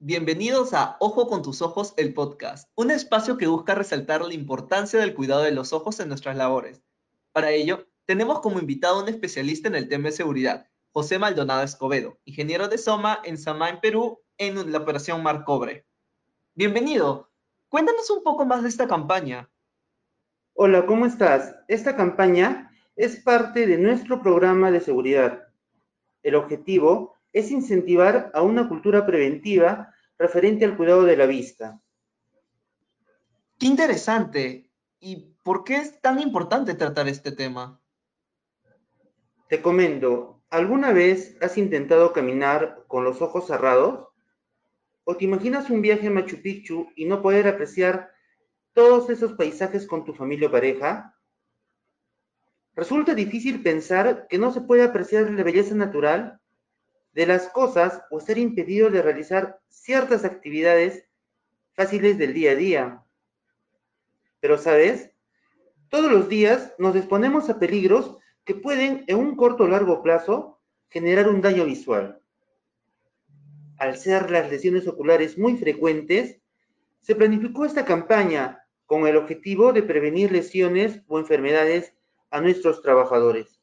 Bienvenidos a Ojo con tus ojos, el podcast, un espacio que busca resaltar la importancia del cuidado de los ojos en nuestras labores. Para ello, tenemos como invitado a un especialista en el tema de seguridad, José Maldonado Escobedo, ingeniero de Soma en Samá, en Perú, en la operación Mar Cobre. Bienvenido. Cuéntanos un poco más de esta campaña. Hola, ¿cómo estás? Esta campaña es parte de nuestro programa de seguridad. El objetivo es incentivar a una cultura preventiva referente al cuidado de la vista. Qué interesante. ¿Y por qué es tan importante tratar este tema? Te comento, ¿alguna vez has intentado caminar con los ojos cerrados? ¿O te imaginas un viaje a Machu Picchu y no poder apreciar todos esos paisajes con tu familia o pareja? Resulta difícil pensar que no se puede apreciar la belleza natural de las cosas o ser impedido de realizar ciertas actividades fáciles del día a día. Pero, ¿sabes? Todos los días nos exponemos a peligros que pueden, en un corto o largo plazo, generar un daño visual. Al ser las lesiones oculares muy frecuentes, se planificó esta campaña con el objetivo de prevenir lesiones o enfermedades a nuestros trabajadores.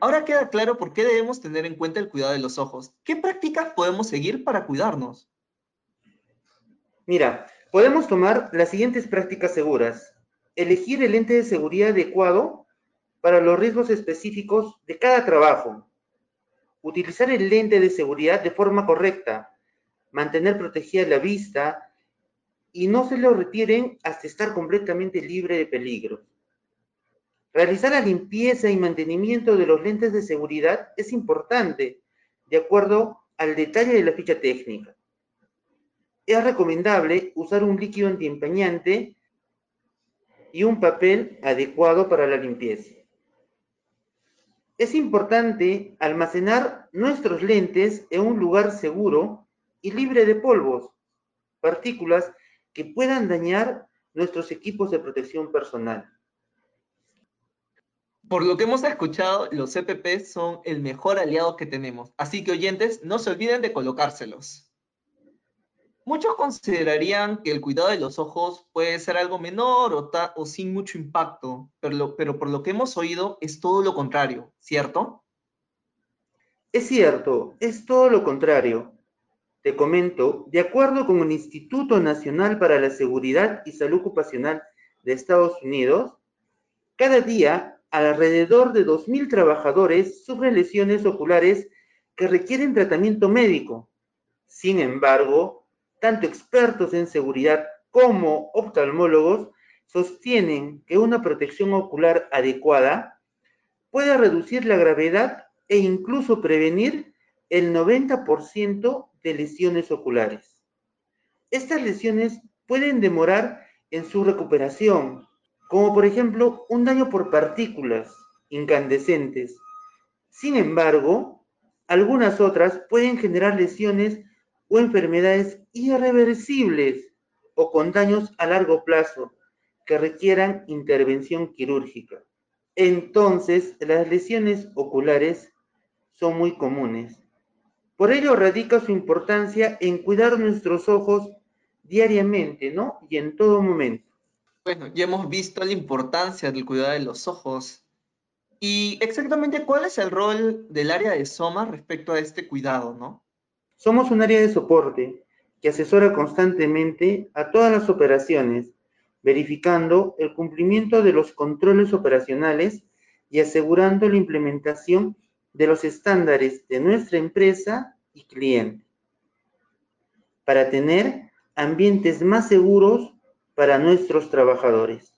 Ahora queda claro por qué debemos tener en cuenta el cuidado de los ojos. ¿Qué prácticas podemos seguir para cuidarnos? Mira, podemos tomar las siguientes prácticas seguras. Elegir el lente de seguridad adecuado para los riesgos específicos de cada trabajo. Utilizar el lente de seguridad de forma correcta. Mantener protegida la vista y no se lo retiren hasta estar completamente libre de peligro. Realizar la limpieza y mantenimiento de los lentes de seguridad es importante, de acuerdo al detalle de la ficha técnica. Es recomendable usar un líquido antiempañante y un papel adecuado para la limpieza. Es importante almacenar nuestros lentes en un lugar seguro y libre de polvos, partículas que puedan dañar nuestros equipos de protección personal. Por lo que hemos escuchado, los CPP son el mejor aliado que tenemos, así que oyentes, no se olviden de colocárselos. Muchos considerarían que el cuidado de los ojos puede ser algo menor o, o sin mucho impacto, pero, pero por lo que hemos oído es todo lo contrario, ¿cierto? Es cierto, es todo lo contrario. Te comento, de acuerdo con el Instituto Nacional para la Seguridad y Salud Ocupacional de Estados Unidos, cada día alrededor de 2.000 trabajadores sufren lesiones oculares que requieren tratamiento médico. Sin embargo, tanto expertos en seguridad como oftalmólogos sostienen que una protección ocular adecuada puede reducir la gravedad e incluso prevenir el 90% de lesiones oculares. Estas lesiones pueden demorar en su recuperación, como por ejemplo un daño por partículas incandescentes. Sin embargo, algunas otras pueden generar lesiones o enfermedades irreversibles o con daños a largo plazo que requieran intervención quirúrgica. Entonces, las lesiones oculares son muy comunes. Por ello radica su importancia en cuidar nuestros ojos diariamente, ¿no? Y en todo momento. Bueno, ya hemos visto la importancia del cuidado de los ojos. Y exactamente cuál es el rol del área de SOMA respecto a este cuidado, ¿no? Somos un área de soporte que asesora constantemente a todas las operaciones, verificando el cumplimiento de los controles operacionales y asegurando la implementación de los estándares de nuestra empresa y cliente, para tener ambientes más seguros para nuestros trabajadores.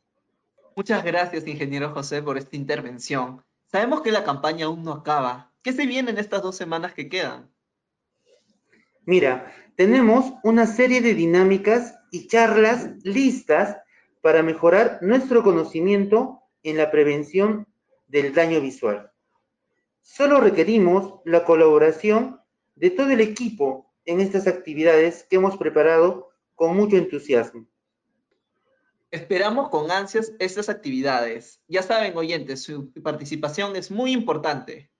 Muchas gracias, ingeniero José, por esta intervención. Sabemos que la campaña aún no acaba. ¿Qué se viene en estas dos semanas que quedan? Mira, tenemos una serie de dinámicas y charlas listas para mejorar nuestro conocimiento en la prevención del daño visual. Solo requerimos la colaboración de todo el equipo en estas actividades que hemos preparado con mucho entusiasmo. Esperamos con ansias estas actividades. Ya saben, oyentes, su participación es muy importante.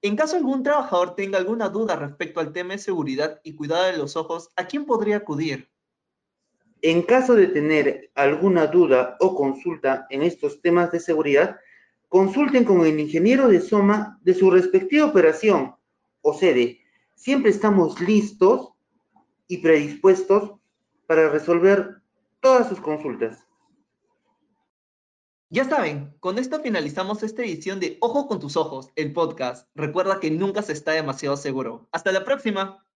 En caso algún trabajador tenga alguna duda respecto al tema de seguridad y cuidado de los ojos, ¿a quién podría acudir? En caso de tener alguna duda o consulta en estos temas de seguridad, consulten con el ingeniero de SOMA de su respectiva operación o sede. Siempre estamos listos y predispuestos para resolver todas sus consultas. Ya saben, con esto finalizamos esta edición de Ojo con tus ojos, el podcast. Recuerda que nunca se está demasiado seguro. Hasta la próxima.